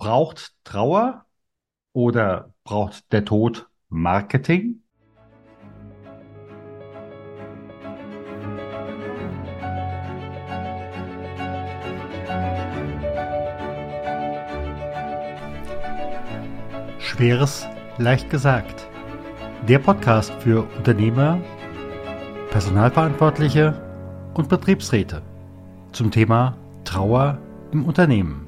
Braucht Trauer oder braucht der Tod Marketing? Schweres leicht gesagt. Der Podcast für Unternehmer, Personalverantwortliche und Betriebsräte zum Thema Trauer im Unternehmen.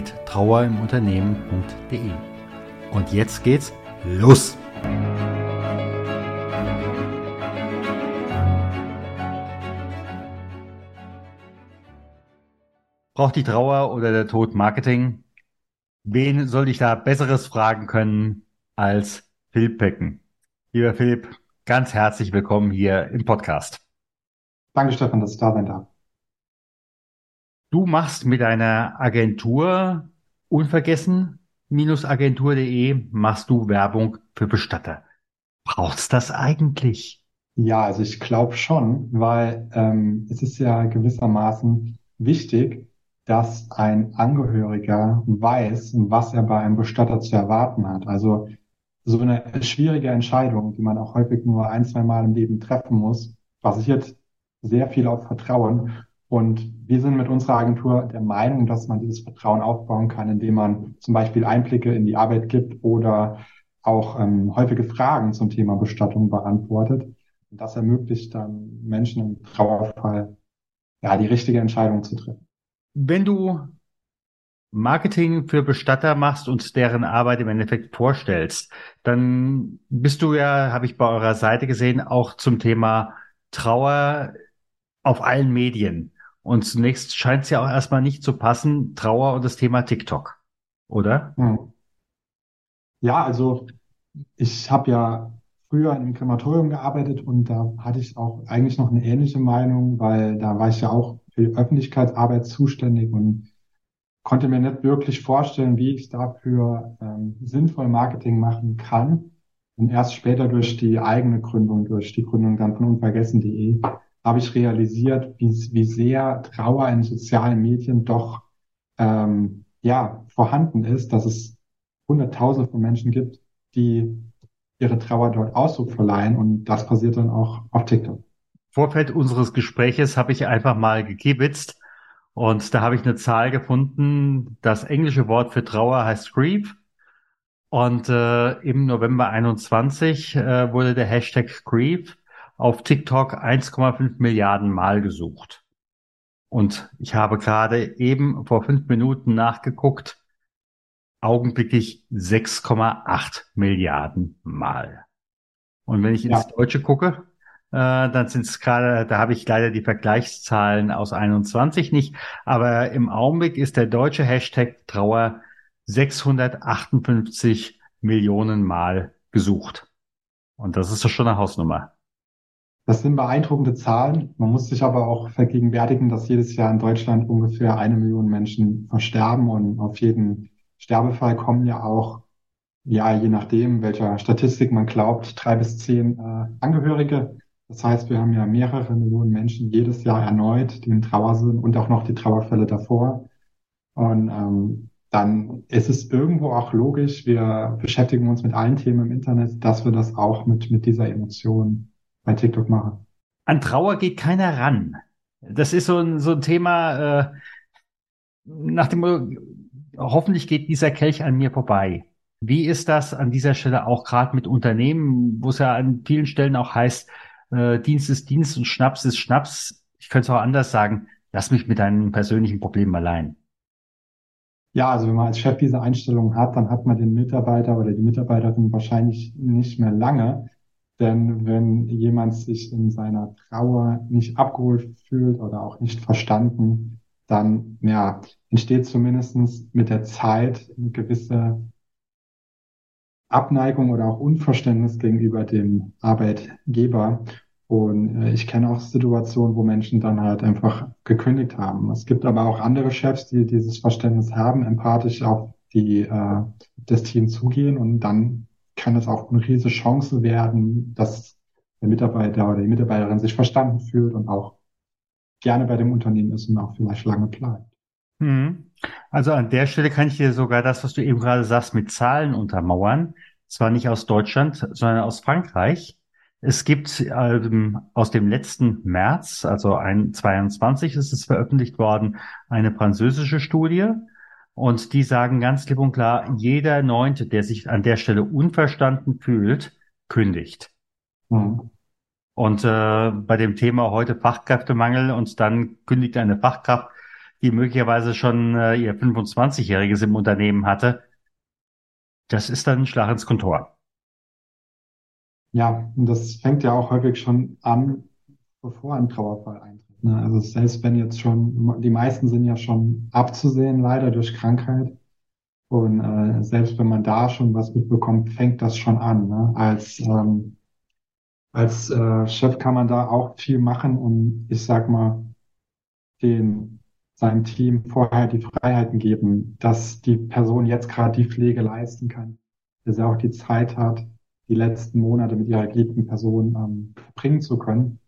trauerimunternehmen.de. Und jetzt geht's los! Braucht die Trauer oder der Tod Marketing? Wen soll ich da Besseres fragen können als Philipp Pecken? Lieber Philipp, ganz herzlich willkommen hier im Podcast. Danke, Stefan, dass ich da sein darf. Du machst mit deiner Agentur unvergessen-agentur.de machst du Werbung für Bestatter. Braucht's das eigentlich? Ja, also ich glaube schon, weil ähm, es ist ja gewissermaßen wichtig, dass ein Angehöriger weiß, was er bei einem Bestatter zu erwarten hat. Also so eine schwierige Entscheidung, die man auch häufig nur ein, zwei Mal im Leben treffen muss, basiert sehr viel auf Vertrauen. Und wir sind mit unserer Agentur der Meinung, dass man dieses Vertrauen aufbauen kann, indem man zum Beispiel Einblicke in die Arbeit gibt oder auch ähm, häufige Fragen zum Thema Bestattung beantwortet. Und das ermöglicht dann Menschen im Trauerfall, ja, die richtige Entscheidung zu treffen. Wenn du Marketing für Bestatter machst und deren Arbeit im Endeffekt vorstellst, dann bist du ja, habe ich bei eurer Seite gesehen, auch zum Thema Trauer auf allen Medien und zunächst scheint es ja auch erstmal nicht zu passen, Trauer und das Thema TikTok, oder? Hm. Ja, also ich habe ja früher in einem Krematorium gearbeitet und da hatte ich auch eigentlich noch eine ähnliche Meinung, weil da war ich ja auch für die Öffentlichkeitsarbeit zuständig und konnte mir nicht wirklich vorstellen, wie ich dafür ähm, sinnvoll Marketing machen kann. Und erst später durch die eigene Gründung, durch die Gründung dann von unvergessen.de, habe ich realisiert, wie, wie sehr Trauer in sozialen Medien doch ähm, ja vorhanden ist, dass es Hunderttausende von Menschen gibt, die ihre Trauer dort Ausdruck verleihen und das passiert dann auch auf TikTok. Vorfeld unseres Gespräches habe ich einfach mal gekibitzt und da habe ich eine Zahl gefunden. Das englische Wort für Trauer heißt Grief. Und äh, im November 21 äh, wurde der Hashtag Grief auf TikTok 1,5 Milliarden Mal gesucht. Und ich habe gerade eben vor fünf Minuten nachgeguckt, augenblicklich 6,8 Milliarden Mal. Und wenn ich ins ja. Deutsche gucke, äh, dann sind es gerade, da habe ich leider die Vergleichszahlen aus 21 nicht, aber im Augenblick ist der deutsche Hashtag Trauer 658 Millionen Mal gesucht. Und das ist doch schon eine Hausnummer. Das sind beeindruckende Zahlen. Man muss sich aber auch vergegenwärtigen, dass jedes Jahr in Deutschland ungefähr eine Million Menschen versterben und auf jeden Sterbefall kommen ja auch, ja, je nachdem, welcher Statistik man glaubt, drei bis zehn äh, Angehörige. Das heißt, wir haben ja mehrere Millionen Menschen jedes Jahr erneut, die in Trauer sind und auch noch die Trauerfälle davor. Und ähm, dann ist es irgendwo auch logisch, wir beschäftigen uns mit allen Themen im Internet, dass wir das auch mit, mit dieser Emotion bei TikTok mache. An Trauer geht keiner ran. Das ist so ein, so ein Thema, äh, nach dem hoffentlich geht dieser Kelch an mir vorbei. Wie ist das an dieser Stelle auch gerade mit Unternehmen, wo es ja an vielen Stellen auch heißt, äh, Dienst ist Dienst und Schnaps ist Schnaps. Ich könnte es auch anders sagen, lass mich mit deinen persönlichen Problemen allein. Ja, also wenn man als Chef diese Einstellung hat, dann hat man den Mitarbeiter oder die Mitarbeiterin wahrscheinlich nicht mehr lange. Denn wenn jemand sich in seiner Trauer nicht abgeholt fühlt oder auch nicht verstanden, dann ja, entsteht zumindest mit der Zeit eine gewisse Abneigung oder auch Unverständnis gegenüber dem Arbeitgeber. Und äh, ich kenne auch Situationen, wo Menschen dann halt einfach gekündigt haben. Es gibt aber auch andere Chefs, die dieses Verständnis haben, empathisch auf die, äh, das Team zugehen und dann kann es auch eine riesige Chance werden, dass der Mitarbeiter oder die Mitarbeiterin sich verstanden fühlt und auch gerne bei dem Unternehmen ist und auch vielleicht lange bleibt. Mhm. Also an der Stelle kann ich dir sogar das, was du eben gerade sagst, mit Zahlen untermauern. Zwar nicht aus Deutschland, sondern aus Frankreich. Es gibt ähm, aus dem letzten März, also ein 22 ist es veröffentlicht worden, eine französische Studie. Und die sagen ganz klipp und klar, jeder Neunte, der sich an der Stelle unverstanden fühlt, kündigt. Mhm. Und äh, bei dem Thema heute Fachkräftemangel und dann kündigt eine Fachkraft, die möglicherweise schon äh, ihr 25-Jähriges im Unternehmen hatte, das ist dann ein Schlag ins Kontor. Ja, und das fängt ja auch häufig schon an, bevor ein Trauerfall eintritt. Ne? Also selbst wenn jetzt schon, die meisten sind ja schon abzusehen, leider durch Krankheit. Und äh, selbst wenn man da schon was mitbekommt, fängt das schon an. Ne? Als ähm, als äh, Chef kann man da auch viel machen und ich sag mal, den seinem Team vorher die Freiheiten geben, dass die Person jetzt gerade die Pflege leisten kann, dass er auch die Zeit hat, die letzten Monate mit ihrer geliebten Person ähm, verbringen zu können.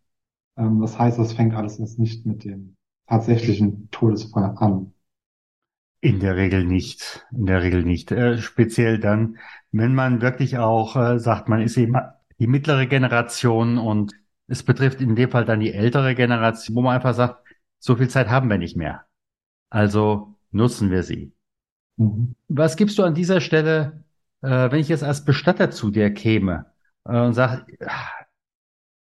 Ähm, das heißt, das fängt alles erst nicht mit dem tatsächlichen Todesfall an. In der Regel nicht. In der Regel nicht. Äh, speziell dann, wenn man wirklich auch äh, sagt, man ist eben die mittlere Generation und es betrifft in dem Fall dann die ältere Generation, wo man einfach sagt, so viel Zeit haben wir nicht mehr. Also nutzen wir sie. Mhm. Was gibst du an dieser Stelle, äh, wenn ich jetzt als Bestatter zu dir käme äh, und sage,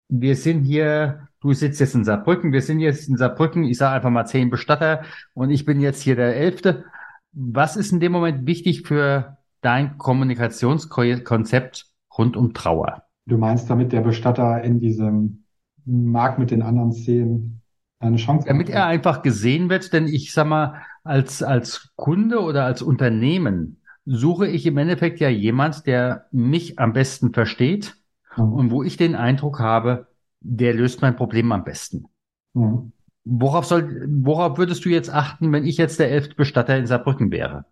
wir sind hier, du sitzt jetzt in Saarbrücken, wir sind jetzt in Saarbrücken, ich sage einfach mal zehn Bestatter und ich bin jetzt hier der Elfte. Was ist in dem Moment wichtig für dein Kommunikationskonzept rund um Trauer? Du meinst, damit der Bestatter in diesem Markt mit den anderen Szenen eine Chance hat? Damit er einfach gesehen wird, denn ich sag mal, als, als Kunde oder als Unternehmen suche ich im Endeffekt ja jemand, der mich am besten versteht mhm. und wo ich den Eindruck habe, der löst mein Problem am besten. Mhm. Worauf soll, worauf würdest du jetzt achten, wenn ich jetzt der elfte Bestatter in Saarbrücken wäre?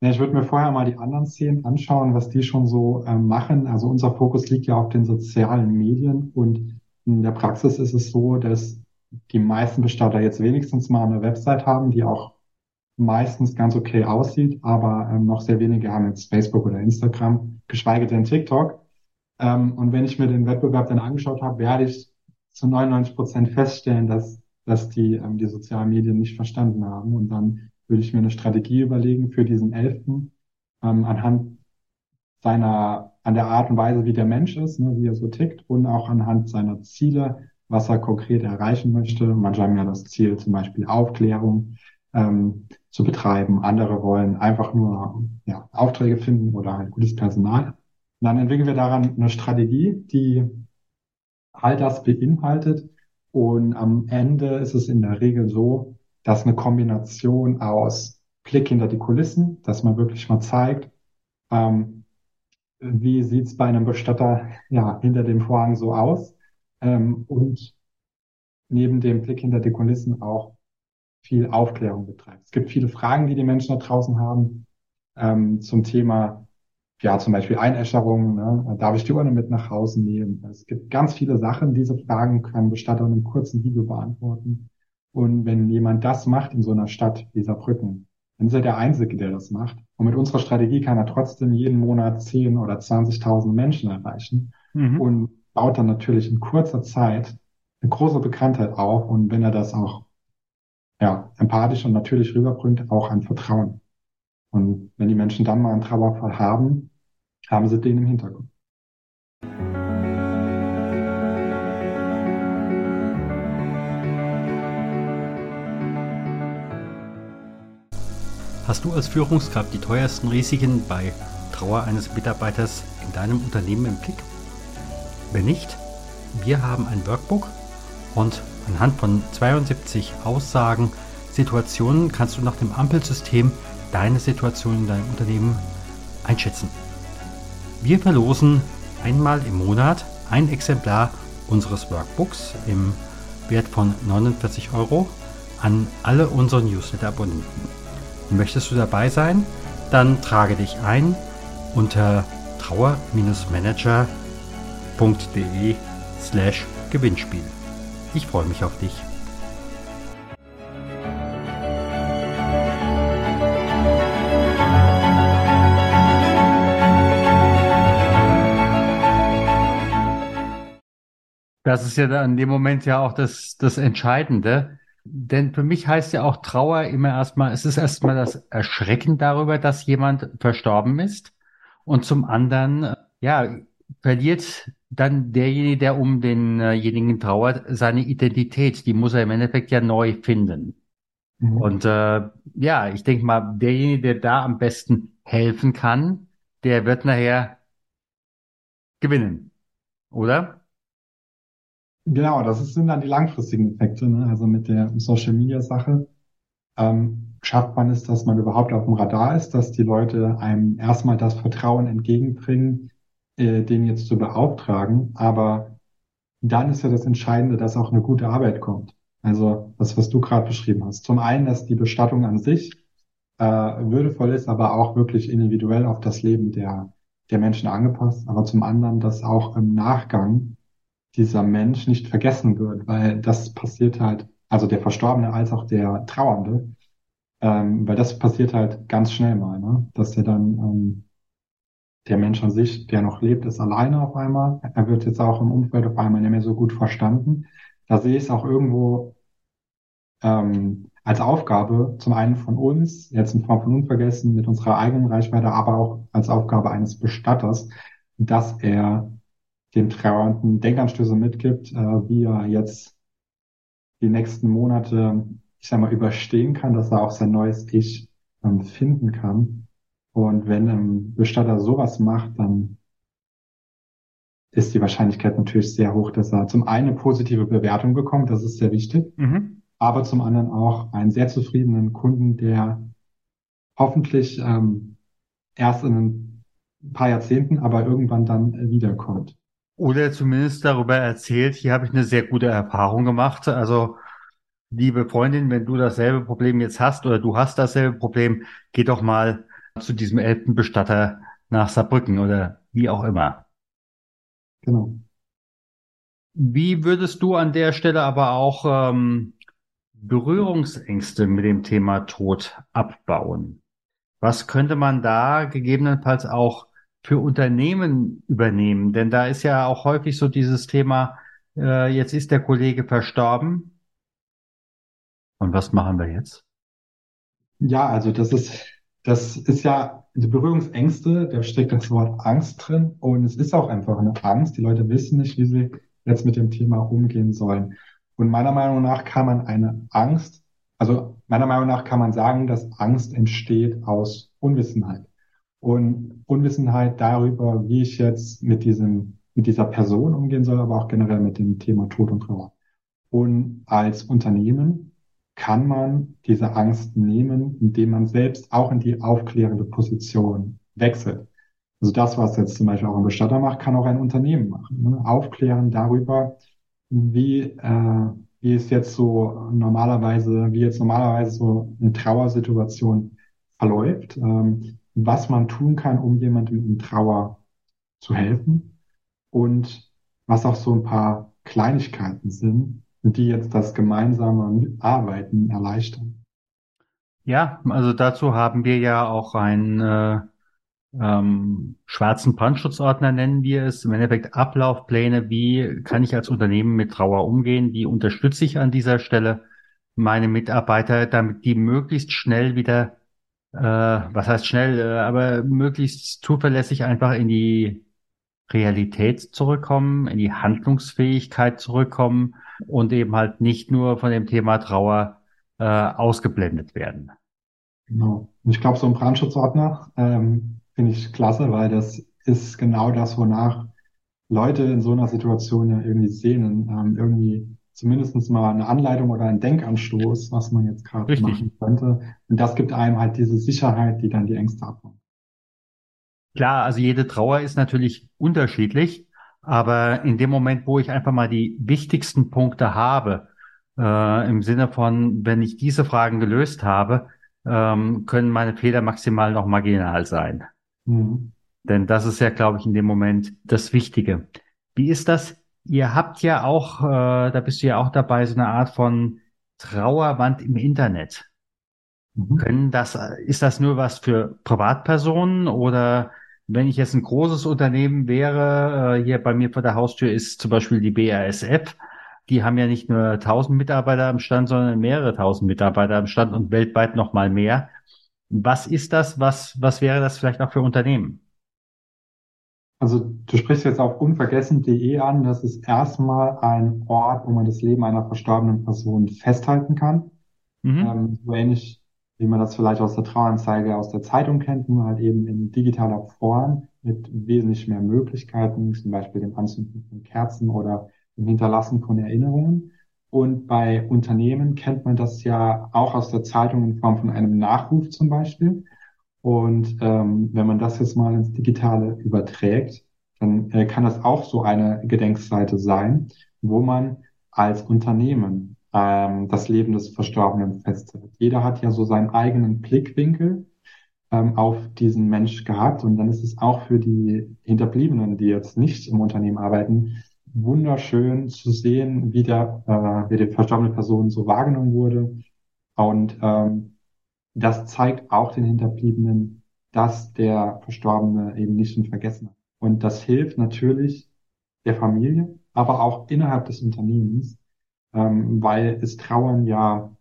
Ja, ich würde mir vorher mal die anderen Szenen anschauen, was die schon so äh, machen. Also unser Fokus liegt ja auf den sozialen Medien und in der Praxis ist es so, dass die meisten Bestatter jetzt wenigstens mal eine Website haben, die auch meistens ganz okay aussieht, aber ähm, noch sehr wenige haben jetzt Facebook oder Instagram, geschweige denn TikTok. Ähm, und wenn ich mir den Wettbewerb dann angeschaut habe, werde ich zu 99 Prozent feststellen, dass, dass die ähm, die sozialen Medien nicht verstanden haben und dann würde ich mir eine Strategie überlegen für diesen Elften ähm, anhand seiner, an der Art und Weise, wie der Mensch ist, ne, wie er so tickt und auch anhand seiner Ziele, was er konkret erreichen möchte. Manche haben ja das Ziel, zum Beispiel Aufklärung ähm, zu betreiben. Andere wollen einfach nur ja, Aufträge finden oder halt gutes Personal. Und dann entwickeln wir daran eine Strategie, die all das beinhaltet. Und am Ende ist es in der Regel so, dass eine Kombination aus Blick hinter die Kulissen, dass man wirklich mal zeigt, ähm, wie sieht's bei einem Bestatter ja hinter dem Vorhang so aus ähm, und neben dem Blick hinter die Kulissen auch viel Aufklärung betreibt. Es gibt viele Fragen, die die Menschen da draußen haben ähm, zum Thema, ja zum Beispiel Einäscherung, ne? darf ich die Urne mit nach Hause nehmen? Es gibt ganz viele Sachen, diese Fragen können Bestatter in einem kurzen Video beantworten. Und wenn jemand das macht in so einer Stadt wie Saarbrücken, dann ist er der Einzige, der das macht. Und mit unserer Strategie kann er trotzdem jeden Monat 10 oder 20.000 Menschen erreichen mhm. und baut dann natürlich in kurzer Zeit eine große Bekanntheit auf. Und wenn er das auch ja, empathisch und natürlich rüberbringt, auch ein Vertrauen. Und wenn die Menschen dann mal einen Trauerfall haben, haben sie den im Hintergrund. Hast du als Führungskraft die teuersten Risiken bei Trauer eines Mitarbeiters in deinem Unternehmen im Blick? Wenn nicht, wir haben ein Workbook und anhand von 72 Aussagen, Situationen kannst du nach dem Ampelsystem deine Situation in deinem Unternehmen einschätzen. Wir verlosen einmal im Monat ein Exemplar unseres Workbooks im Wert von 49 Euro an alle unsere Newsletter-Abonnenten. Möchtest du dabei sein? Dann trage dich ein unter trauer-manager.de slash Gewinnspiel. Ich freue mich auf dich. Das ist ja in dem Moment ja auch das, das Entscheidende. Denn für mich heißt ja auch Trauer immer erstmal, es ist erstmal das Erschrecken darüber, dass jemand verstorben ist. Und zum anderen, ja, verliert dann derjenige, der um denjenigen trauert, seine Identität. Die muss er im Endeffekt ja neu finden. Mhm. Und äh, ja, ich denke mal, derjenige, der da am besten helfen kann, der wird nachher gewinnen. Oder? Genau, das sind dann die langfristigen Effekte. Ne? Also mit der Social Media Sache ähm, schafft man es, dass man überhaupt auf dem Radar ist, dass die Leute einem erstmal das Vertrauen entgegenbringen, äh, den jetzt zu beauftragen. Aber dann ist ja das Entscheidende, dass auch eine gute Arbeit kommt. Also das, was du gerade beschrieben hast. Zum einen, dass die Bestattung an sich äh, würdevoll ist, aber auch wirklich individuell auf das Leben der, der Menschen angepasst. Aber zum anderen, dass auch im Nachgang dieser Mensch nicht vergessen wird, weil das passiert halt, also der Verstorbene als auch der Trauernde, ähm, weil das passiert halt ganz schnell mal, ne? dass er dann ähm, der Mensch an sich, der noch lebt, ist alleine auf einmal. Er wird jetzt auch im Umfeld auf einmal nicht mehr so gut verstanden. Da sehe ich es auch irgendwo ähm, als Aufgabe, zum einen von uns, jetzt in Form von Unvergessen, mit unserer eigenen Reichweite, aber auch als Aufgabe eines Bestatters, dass er dem Trauernden Denkanstöße mitgibt, äh, wie er jetzt die nächsten Monate, ich sag mal, überstehen kann, dass er auch sein neues Ich ähm, finden kann. Und wenn ein Bestatter sowas macht, dann ist die Wahrscheinlichkeit natürlich sehr hoch, dass er zum einen eine positive Bewertung bekommt, das ist sehr wichtig, mhm. aber zum anderen auch einen sehr zufriedenen Kunden, der hoffentlich ähm, erst in ein paar Jahrzehnten, aber irgendwann dann wiederkommt. Oder zumindest darüber erzählt, hier habe ich eine sehr gute Erfahrung gemacht. Also, liebe Freundin, wenn du dasselbe Problem jetzt hast oder du hast dasselbe Problem, geh doch mal zu diesem Elbenbestatter nach Saarbrücken oder wie auch immer. Genau. Wie würdest du an der Stelle aber auch ähm, Berührungsängste mit dem Thema Tod abbauen? Was könnte man da gegebenenfalls auch für Unternehmen übernehmen? Denn da ist ja auch häufig so dieses Thema, äh, jetzt ist der Kollege verstorben. Und was machen wir jetzt? Ja, also das ist, das ist ja die Berührungsängste, da steckt das Wort Angst drin und es ist auch einfach eine Angst. Die Leute wissen nicht, wie sie jetzt mit dem Thema umgehen sollen. Und meiner Meinung nach kann man eine Angst, also meiner Meinung nach kann man sagen, dass Angst entsteht aus Unwissenheit und Unwissenheit darüber, wie ich jetzt mit diesem, mit dieser Person umgehen soll, aber auch generell mit dem Thema Tod und Trauer. Und als Unternehmen kann man diese Angst nehmen, indem man selbst auch in die aufklärende Position wechselt. Also das, was jetzt zum Beispiel auch ein Bestatter macht, kann auch ein Unternehmen machen. Ne? Aufklären darüber, wie, äh, wie es jetzt so normalerweise, wie jetzt normalerweise so eine Trauersituation verläuft. Ähm, was man tun kann, um jemandem in Trauer zu helfen und was auch so ein paar Kleinigkeiten sind, die jetzt das gemeinsame Arbeiten erleichtern. Ja, also dazu haben wir ja auch einen äh, ähm, schwarzen Brandschutzordner, nennen wir es. Im Endeffekt Ablaufpläne, wie kann ich als Unternehmen mit Trauer umgehen, wie unterstütze ich an dieser Stelle meine Mitarbeiter, damit die möglichst schnell wieder äh, was heißt schnell, äh, aber möglichst zuverlässig einfach in die Realität zurückkommen, in die Handlungsfähigkeit zurückkommen und eben halt nicht nur von dem Thema Trauer äh, ausgeblendet werden. Genau. Und ich glaube, so ein Brandschutzordner ähm, finde ich klasse, weil das ist genau das, wonach Leute in so einer Situation ja irgendwie sehnen, ähm, irgendwie zumindest mal eine Anleitung oder ein Denkanstoß, was man jetzt gerade machen könnte. Und das gibt einem halt diese Sicherheit, die dann die Ängste abbaut. Klar, also jede Trauer ist natürlich unterschiedlich, aber in dem Moment, wo ich einfach mal die wichtigsten Punkte habe, äh, im Sinne von, wenn ich diese Fragen gelöst habe, ähm, können meine Fehler maximal noch marginal sein. Mhm. Denn das ist ja, glaube ich, in dem Moment das Wichtige. Wie ist das? Ihr habt ja auch, äh, da bist du ja auch dabei, so eine Art von Trauerwand im Internet. Mhm. Können das, ist das nur was für Privatpersonen oder wenn ich jetzt ein großes Unternehmen wäre, äh, hier bei mir vor der Haustür ist zum Beispiel die BASF, die haben ja nicht nur 1000 Mitarbeiter am Stand, sondern mehrere tausend Mitarbeiter am Stand und weltweit noch mal mehr. Was ist das? Was, was wäre das vielleicht auch für Unternehmen? Also du sprichst jetzt auf unvergessen.de an. Das ist erstmal ein Ort, wo man das Leben einer verstorbenen Person festhalten kann. Mhm. Ähm, so ähnlich wie man das vielleicht aus der Traueranzeige aus der Zeitung kennt, nur halt eben in digitaler Form mit wesentlich mehr Möglichkeiten, zum Beispiel dem Anzünden von Kerzen oder dem Hinterlassen von Erinnerungen. Und bei Unternehmen kennt man das ja auch aus der Zeitung in Form von einem Nachruf zum Beispiel. Und ähm, wenn man das jetzt mal ins Digitale überträgt, dann äh, kann das auch so eine Gedenkseite sein, wo man als Unternehmen ähm, das Leben des Verstorbenen festhält. Jeder hat ja so seinen eigenen Blickwinkel ähm, auf diesen Mensch gehabt und dann ist es auch für die Hinterbliebenen, die jetzt nicht im Unternehmen arbeiten, wunderschön zu sehen, wie der, äh, wie die verstorbene Person so wahrgenommen wurde. Und ähm, das zeigt auch den Hinterbliebenen, dass der Verstorbene eben nicht in Vergessen hat. Und das hilft natürlich der Familie, aber auch innerhalb des Unternehmens, ähm, weil es trauern ja,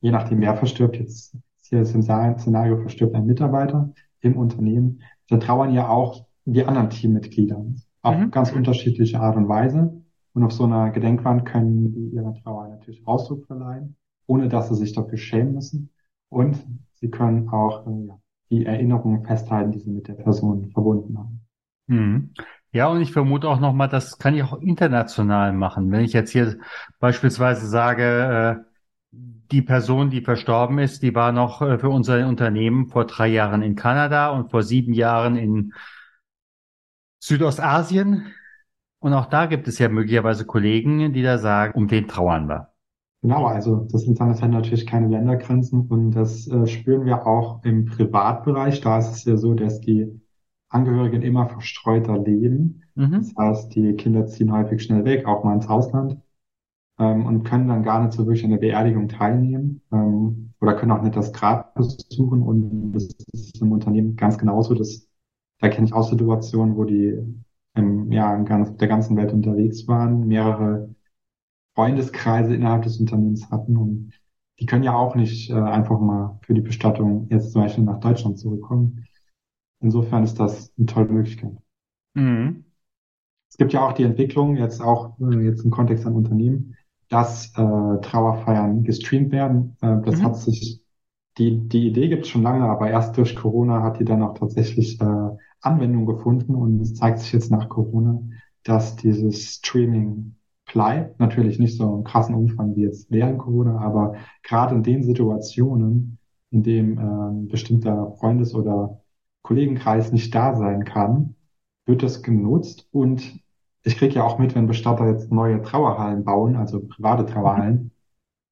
je nachdem wer verstirbt, jetzt hier ist im Szenario verstirbt ein Mitarbeiter im Unternehmen, dann trauern ja auch die anderen Teammitglieder auf Mhm. ganz unterschiedliche Art und Weise. Und auf so einer Gedenkwand können die ihrer Trauer natürlich Ausdruck verleihen, ohne dass sie sich dafür schämen müssen. Und sie können auch äh, die Erinnerungen festhalten, die sie mit der Person verbunden haben. Mhm. Ja, und ich vermute auch nochmal, das kann ich auch international machen. Wenn ich jetzt hier beispielsweise sage, äh, die Person, die verstorben ist, die war noch äh, für unser Unternehmen vor drei Jahren in Kanada und vor sieben Jahren in Südostasien. Und auch da gibt es ja möglicherweise Kollegen, die da sagen, um den trauern wir. Genau, also das Internet hat natürlich keine Ländergrenzen und das äh, spüren wir auch im Privatbereich. Da ist es ja so, dass die Angehörigen immer verstreuter leben. Das Mhm. heißt, die Kinder ziehen häufig schnell weg, auch mal ins Ausland, ähm, und können dann gar nicht so wirklich an der Beerdigung teilnehmen, ähm, oder können auch nicht das Grab besuchen. Und das ist im Unternehmen ganz genauso. Das, da kenne ich auch Situationen, wo die im, ja, in ganz, der ganzen Welt unterwegs waren, mehrere Freundeskreise innerhalb des Unternehmens hatten und die können ja auch nicht äh, einfach mal für die Bestattung jetzt zum Beispiel nach Deutschland zurückkommen. Insofern ist das eine tolle Möglichkeit. Mhm. Es gibt ja auch die Entwicklung, jetzt auch äh, jetzt im Kontext an Unternehmen, dass äh, Trauerfeiern gestreamt werden. Äh, das hat Mhm. sich, die, die Idee gibt es schon lange, aber erst durch Corona hat die dann auch tatsächlich äh, Anwendung gefunden und es zeigt sich jetzt nach Corona, dass dieses Streaming bleibt. Natürlich nicht so im krassen Umfang wie jetzt während Corona, aber gerade in den Situationen, in dem äh, ein bestimmter Freundes- oder Kollegenkreis nicht da sein kann, wird das genutzt und ich kriege ja auch mit, wenn Bestatter jetzt neue Trauerhallen bauen, also private Trauerhallen,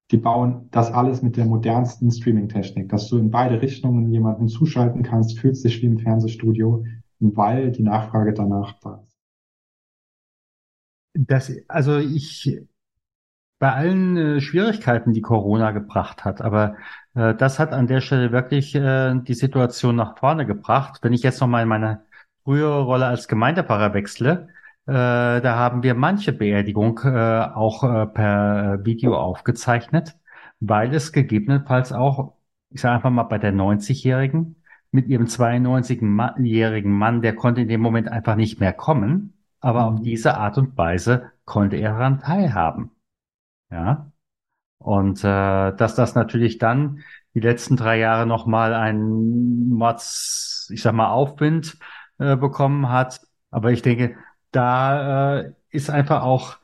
die bauen das alles mit der modernsten Streaming-Technik, dass du in beide Richtungen jemanden zuschalten kannst, fühlt sich wie im Fernsehstudio, weil die Nachfrage danach da ist. Das, also ich, bei allen äh, Schwierigkeiten, die Corona gebracht hat, aber äh, das hat an der Stelle wirklich äh, die Situation nach vorne gebracht. Wenn ich jetzt nochmal in meine frühere Rolle als Gemeindepfarrer wechsle, äh, da haben wir manche Beerdigung äh, auch äh, per äh, Video aufgezeichnet, weil es gegebenenfalls auch, ich sage einfach mal, bei der 90-Jährigen mit ihrem 92-jährigen Mann, der konnte in dem Moment einfach nicht mehr kommen, aber auf Mhm. diese Art und Weise konnte er daran teilhaben. Ja. Und äh, dass das natürlich dann die letzten drei Jahre nochmal einen Mords, ich sag mal, Aufwind äh, bekommen hat. Aber ich denke, da äh, ist einfach auch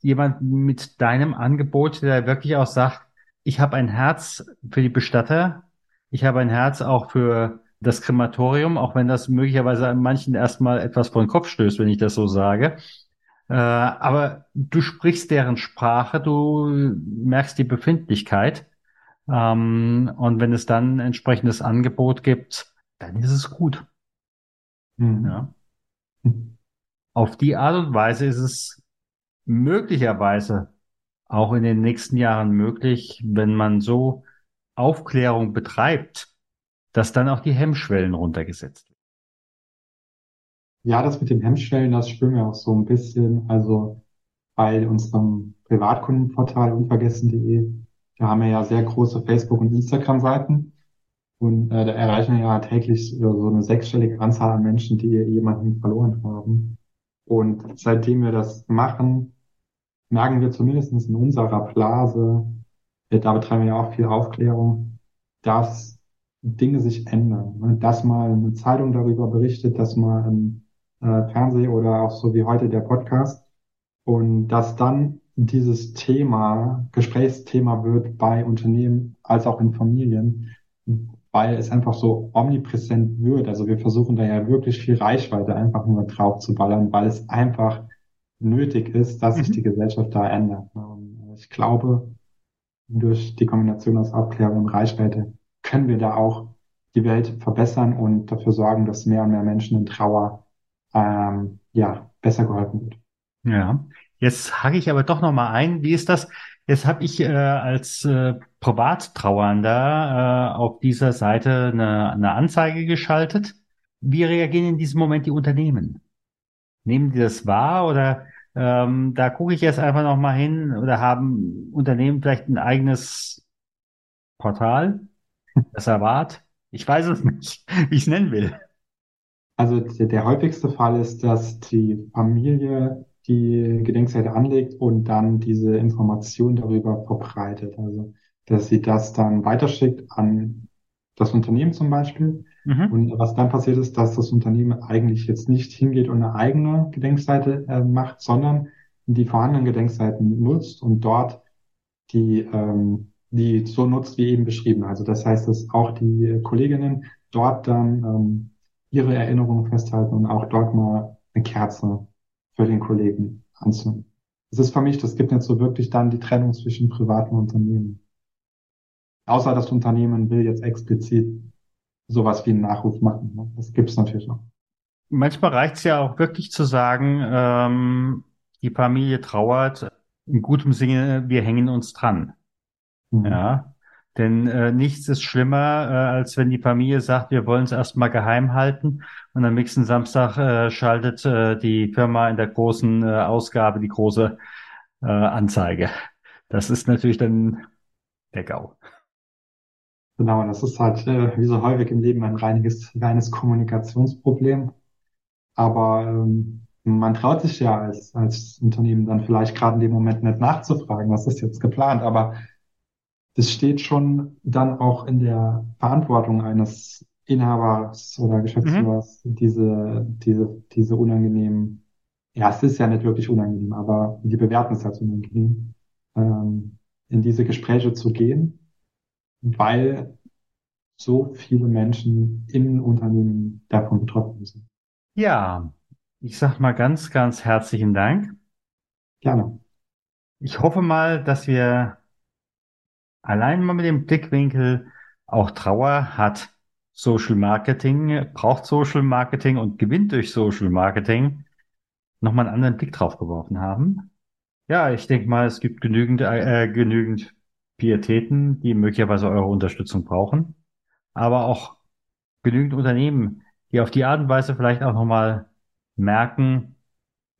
jemand mit deinem Angebot, der wirklich auch sagt, ich habe ein Herz für die Bestatter, ich habe ein Herz auch für das Krematorium, auch wenn das möglicherweise an manchen erstmal etwas vor den Kopf stößt, wenn ich das so sage. Äh, aber du sprichst deren Sprache, du merkst die Befindlichkeit. Ähm, und wenn es dann ein entsprechendes Angebot gibt, dann ist es gut. Mhm. Ja. Auf die Art und Weise ist es möglicherweise auch in den nächsten Jahren möglich, wenn man so Aufklärung betreibt, dass dann auch die Hemmschwellen runtergesetzt werden. Ja, das mit den Hemmschwellen, das spüren wir auch so ein bisschen. Also bei unserem Privatkundenportal unvergessen.de, da haben wir ja sehr große Facebook- und Instagram-Seiten. Und äh, da erreichen wir ja täglich so eine sechsstellige Anzahl an Menschen, die jemanden verloren haben. Und seitdem wir das machen, merken wir zumindest in unserer Blase, äh, da betreiben wir ja auch viel Aufklärung, dass Dinge sich ändern. Ne? Dass mal eine Zeitung darüber berichtet, dass mal ein äh, Fernseh oder auch so wie heute der Podcast und dass dann dieses Thema Gesprächsthema wird bei Unternehmen als auch in Familien, weil es einfach so omnipräsent wird. Also wir versuchen da ja wirklich viel Reichweite einfach nur drauf zu ballern, weil es einfach nötig ist, dass sich mhm. die Gesellschaft da ändert. Und ich glaube, durch die Kombination aus Aufklärung und Reichweite können wir da auch die Welt verbessern und dafür sorgen, dass mehr und mehr Menschen in Trauer ähm, ja besser geholfen wird. Ja, jetzt hake ich aber doch noch mal ein. Wie ist das? Jetzt habe ich äh, als äh, Privattrauernder äh, auf dieser Seite eine, eine Anzeige geschaltet. Wie reagieren in diesem Moment die Unternehmen? Nehmen die das wahr oder ähm, da gucke ich jetzt einfach noch mal hin oder haben Unternehmen vielleicht ein eigenes Portal, das erwartet? Ich weiß es nicht, wie ich es nennen will. Also der, der häufigste Fall ist, dass die Familie die Gedenkseite anlegt und dann diese Information darüber verbreitet. Also, dass sie das dann weiterschickt an das Unternehmen zum Beispiel. Mhm. Und was dann passiert ist, dass das Unternehmen eigentlich jetzt nicht hingeht und eine eigene Gedenkseite äh, macht, sondern die vorhandenen Gedenkseiten nutzt und dort die, ähm, die so nutzt wie eben beschrieben. Also das heißt, dass auch die Kolleginnen dort dann ähm, ihre Erinnerungen festhalten und auch dort mal eine Kerze für den Kollegen anzünden. Das ist für mich, das gibt nicht so wirklich dann die Trennung zwischen privaten Unternehmen. Außer das Unternehmen will jetzt explizit sowas wie einen Nachruf machen. Ne? Das gibt es natürlich noch. Manchmal reicht es ja auch wirklich zu sagen, ähm, die Familie trauert, in gutem Sinne, wir hängen uns dran. Mhm. Ja. Denn äh, nichts ist schlimmer, äh, als wenn die Familie sagt, wir wollen es erstmal geheim halten und am nächsten Samstag äh, schaltet äh, die Firma in der großen äh, Ausgabe die große äh, Anzeige. Das ist natürlich dann der GAU. Genau, das ist halt äh, wie so häufig im Leben ein reiniges, reines Kommunikationsproblem. Aber ähm, man traut sich ja als, als Unternehmen dann vielleicht gerade in dem Moment nicht nachzufragen, was ist jetzt geplant. Aber das steht schon dann auch in der Verantwortung eines Inhabers oder Geschäftsführers, mhm. diese, diese, diese unangenehmen, ja, es ist ja nicht wirklich unangenehm, aber die bewerten es als unangenehm, ähm, in diese Gespräche zu gehen, weil so viele Menschen im Unternehmen davon betroffen sind. Ja, ich sag mal ganz, ganz herzlichen Dank. Gerne. Ich hoffe mal, dass wir Allein mal mit dem Blickwinkel, auch Trauer hat Social Marketing, braucht Social Marketing und gewinnt durch Social Marketing, nochmal einen anderen Blick drauf geworfen haben. Ja, ich denke mal, es gibt genügend, äh, genügend Pietäten, die möglicherweise eure Unterstützung brauchen, aber auch genügend Unternehmen, die auf die Art und Weise vielleicht auch nochmal merken,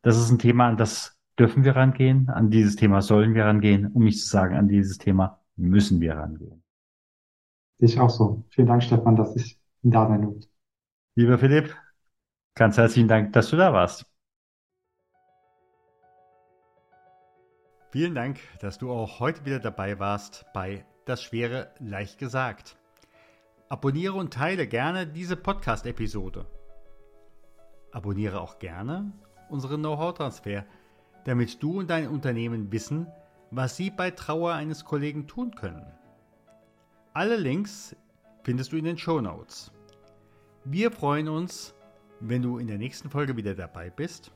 das ist ein Thema, an das dürfen wir rangehen, an dieses Thema sollen wir rangehen, um nicht zu sagen, an dieses Thema müssen wir rangehen. Ich auch so. Vielen Dank, Stefan, dass ich da sein durfte. Lieber Philipp, ganz herzlichen Dank, dass du da warst. Vielen Dank, dass du auch heute wieder dabei warst bei Das Schwere leicht gesagt. Abonniere und teile gerne diese Podcast-Episode. Abonniere auch gerne unseren Know-how-Transfer, damit du und dein Unternehmen wissen, was Sie bei Trauer eines Kollegen tun können. Alle Links findest du in den Show Notes. Wir freuen uns, wenn du in der nächsten Folge wieder dabei bist.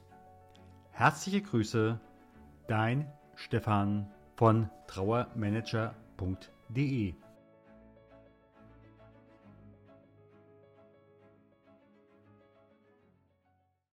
Herzliche Grüße, dein Stefan von trauermanager.de.